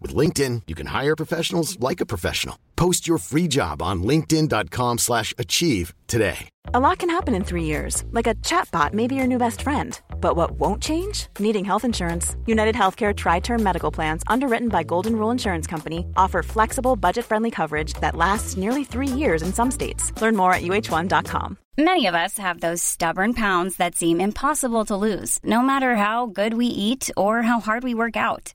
With LinkedIn, you can hire professionals like a professional. Post your free job on linkedin.com slash achieve today. A lot can happen in three years, like a chatbot may be your new best friend. But what won't change? Needing health insurance. United Healthcare Tri Term Medical Plans, underwritten by Golden Rule Insurance Company, offer flexible, budget friendly coverage that lasts nearly three years in some states. Learn more at uh1.com. Many of us have those stubborn pounds that seem impossible to lose, no matter how good we eat or how hard we work out.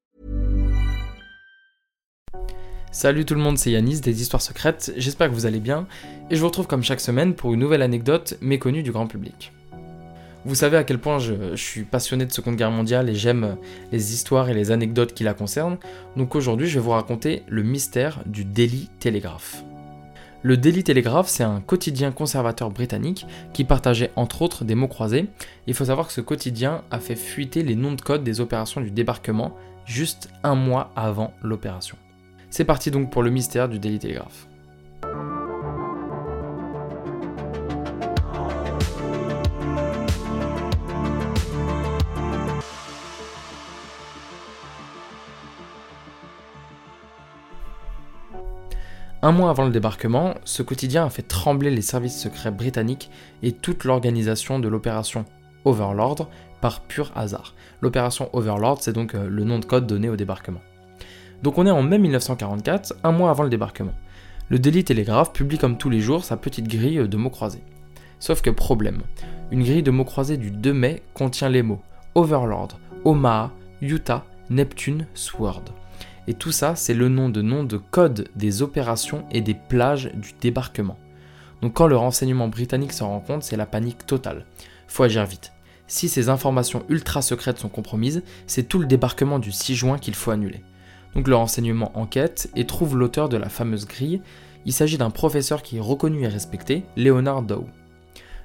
Salut tout le monde, c'est Yanis des Histoires Secrètes, j'espère que vous allez bien, et je vous retrouve comme chaque semaine pour une nouvelle anecdote méconnue du grand public. Vous savez à quel point je, suis passionné de Seconde Guerre mondiale et j'aime les histoires et les anecdotes qui la concernent, donc aujourd'hui je vais vous raconter le mystère du Daily Telegraph. Le Daily Telegraph, c'est un quotidien conservateur britannique qui partageait entre autres des mots croisés. Il faut savoir que ce quotidien a fait fuiter les noms de code des opérations du débarquement juste un mois avant l'opération. C'est parti donc pour le mystère du Daily Telegraph. Un mois avant le débarquement, ce quotidien a fait trembler les services secrets britanniques et toute l'organisation de l'opération Overlord par pur hasard. L'opération Overlord, c'est donc euh, le nom de code donné au débarquement. Donc on est en mai 1944, un mois avant le débarquement. Le Daily Telegraph publie comme tous les jours sa petite grille de mots croisés. Sauf que problème, une grille de mots croisés du 2 mai contient les mots Overlord, Omaha, Utah, Neptune, Sword. Et tout ça, c'est le nom de nom de code des opérations et des plages du débarquement. Donc quand le renseignement britannique s'en rend compte, c'est la panique totale. Faut agir vite. Si ces informations ultra secrètes sont compromises, c'est tout le débarquement du 6 juin qu'il faut annuler. Donc le renseignement enquête et trouve l'auteur de la fameuse grille. Il s'agit d'un professeur qui est reconnu et respecté, Leonard Dow.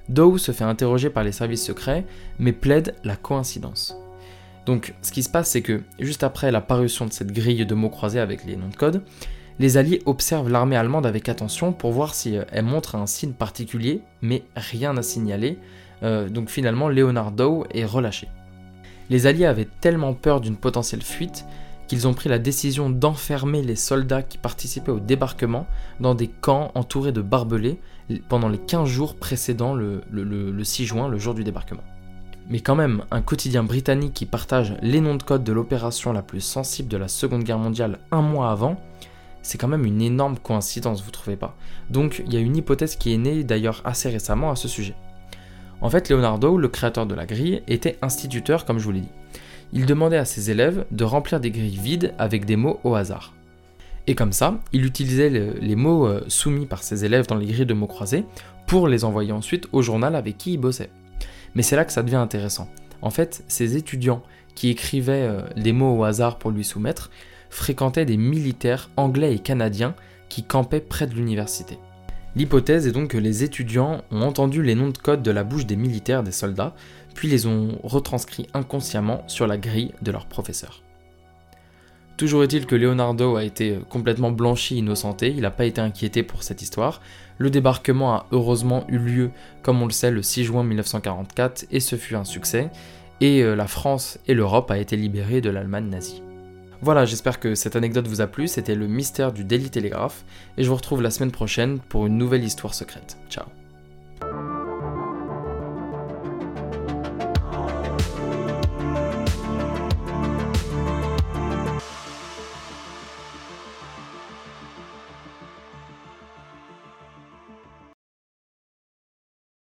Dow se fait interroger par les services secrets, mais plaide la coïncidence. Donc ce qui se passe, c'est que juste après la parution de cette grille de mots croisés avec les noms de code, les Alliés observent l'armée allemande avec attention pour voir si euh, elle montre un signe particulier, mais rien à signaler. Euh, donc finalement, Leonard Dow est relâché. Les Alliés avaient tellement peur d'une potentielle fuite qu'ils ont pris la décision d'enfermer les soldats qui participaient au débarquement dans des camps entourés de barbelés pendant les 15 jours précédant le 6 juin, le jour du débarquement. Mais quand même, un quotidien britannique qui partage les noms de code de l'opération la plus sensible de la Seconde Guerre mondiale un mois avant, c'est quand même une énorme coïncidence, vous trouvez pas? Donc il y a une hypothèse qui est née d'ailleurs assez récemment à ce sujet. En fait, Leonardo, le créateur de la grille, était instituteur comme je vous l'ai dit. Il demandait à ses élèves de remplir des grilles vides avec des mots au hasard. Et comme ça, il utilisait les mots euh, soumis par ses élèves dans les grilles de mots croisés pour les envoyer ensuite au journal avec qui il bossait. Mais c'est là que ça devient intéressant. En fait, ces étudiants qui écrivaient euh, des mots au hasard pour lui soumettre fréquentaient des militaires anglais et canadiens qui campaient près de l'université. L'hypothèse est donc que les étudiants ont entendu les noms de code de la bouche des militaires, des soldats, puis les ont retranscrits inconsciemment sur la grille de leur professeur. Toujours est-il que Leonardo a été complètement blanchi, innocenté, il n'a pas été inquiété pour cette histoire. Le débarquement a heureusement eu lieu, comme on le sait, le 6 juin 1944, et ce fut un succès, et euh, la France et l'Europe a été libérées de l'Allemagne nazie. Voilà, j'espère que cette anecdote vous a plu, c'était le mystère du Daily Telegraph, et je vous retrouve la semaine prochaine pour une nouvelle histoire secrète. Ciao